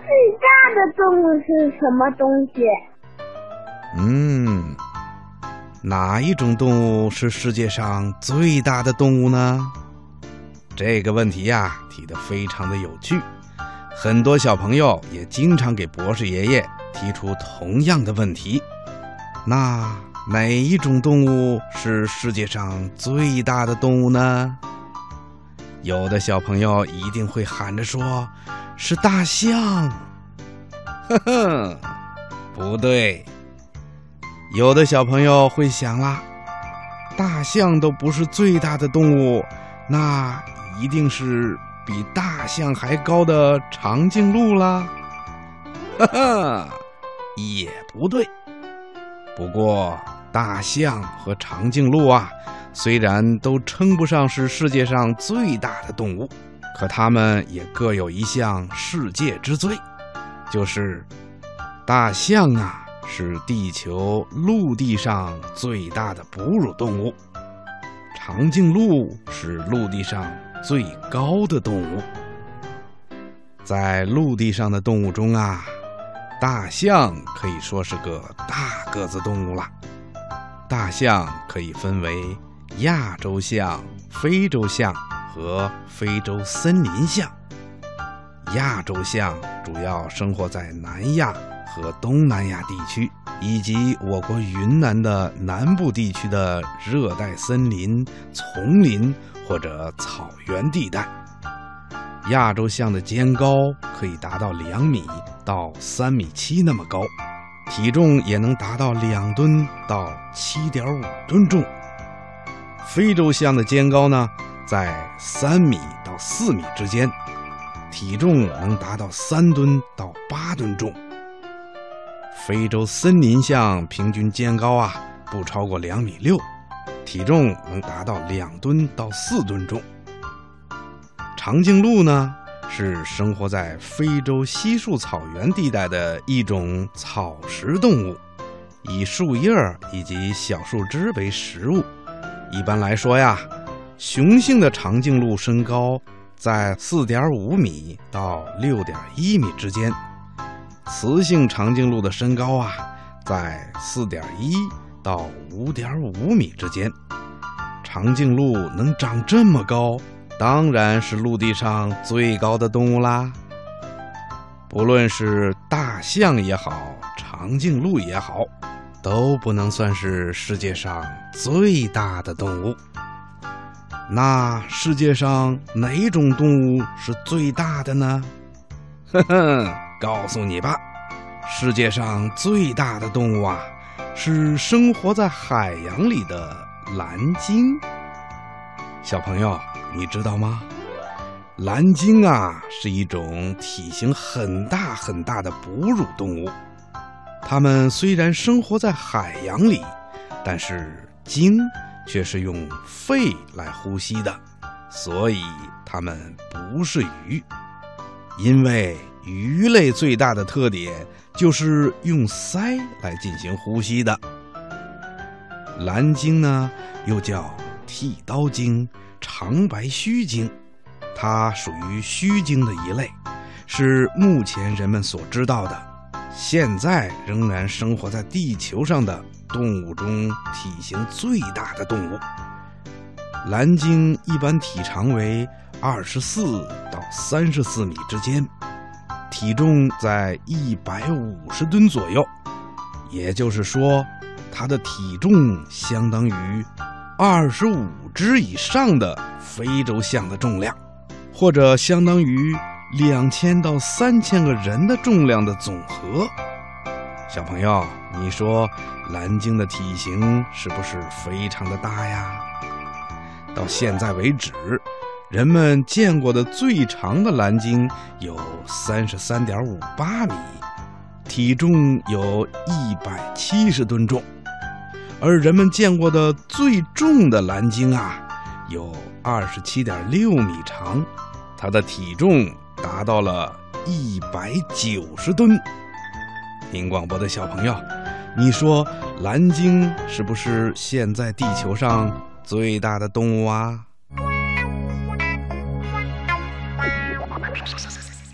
最大的动物是什么东西？嗯，哪一种动物是世界上最大的动物呢？这个问题呀，提得非常的有趣，很多小朋友也经常给博士爷爷提出同样的问题。那哪一种动物是世界上最大的动物呢？有的小朋友一定会喊着说：“是大象。”呵呵，不对。有的小朋友会想啦，大象都不是最大的动物，那一定是比大象还高的长颈鹿啦。哈哈，也不对。不过，大象和长颈鹿啊，虽然都称不上是世界上最大的动物，可它们也各有一项世界之最，就是大象啊。是地球陆地上最大的哺乳动物，长颈鹿是陆地上最高的动物。在陆地上的动物中啊，大象可以说是个大个子动物了。大象可以分为亚洲象、非洲象和非洲森林象。亚洲象主要生活在南亚。和东南亚地区，以及我国云南的南部地区的热带森林、丛林或者草原地带，亚洲象的肩高可以达到两米到三米七那么高，体重也能达到两吨到七点五吨重。非洲象的肩高呢，在三米到四米之间，体重能达到三吨到八吨重。非洲森林象平均肩高啊不超过两米六，体重能达到两吨到四吨重。长颈鹿呢是生活在非洲稀树草原地带的一种草食动物，以树叶以及小树枝为食物。一般来说呀，雄性的长颈鹿身高在四点五米到六点一米之间。雌性长颈鹿的身高啊，在四点一到五点五米之间。长颈鹿能长这么高，当然是陆地上最高的动物啦。不论是大象也好，长颈鹿也好，都不能算是世界上最大的动物。那世界上哪种动物是最大的呢？呵呵。告诉你吧，世界上最大的动物啊，是生活在海洋里的蓝鲸。小朋友，你知道吗？蓝鲸啊，是一种体型很大很大的哺乳动物。它们虽然生活在海洋里，但是鲸却是用肺来呼吸的，所以它们不是鱼，因为。鱼类最大的特点就是用鳃来进行呼吸的。蓝鲸呢，又叫剃刀鲸、长白须鲸，它属于须鲸的一类，是目前人们所知道的，现在仍然生活在地球上的动物中体型最大的动物。蓝鲸一般体长为二十四到三十四米之间。体重在一百五十吨左右，也就是说，它的体重相当于二十五只以上的非洲象的重量，或者相当于两千到三千个人的重量的总和。小朋友，你说蓝鲸的体型是不是非常的大呀？到现在为止。人们见过的最长的蓝鲸有三十三点五八米，体重有一百七十吨重；而人们见过的最重的蓝鲸啊，有二十七点六米长，它的体重达到了一百九十吨。听广播的小朋友，你说蓝鲸是不是现在地球上最大的动物啊？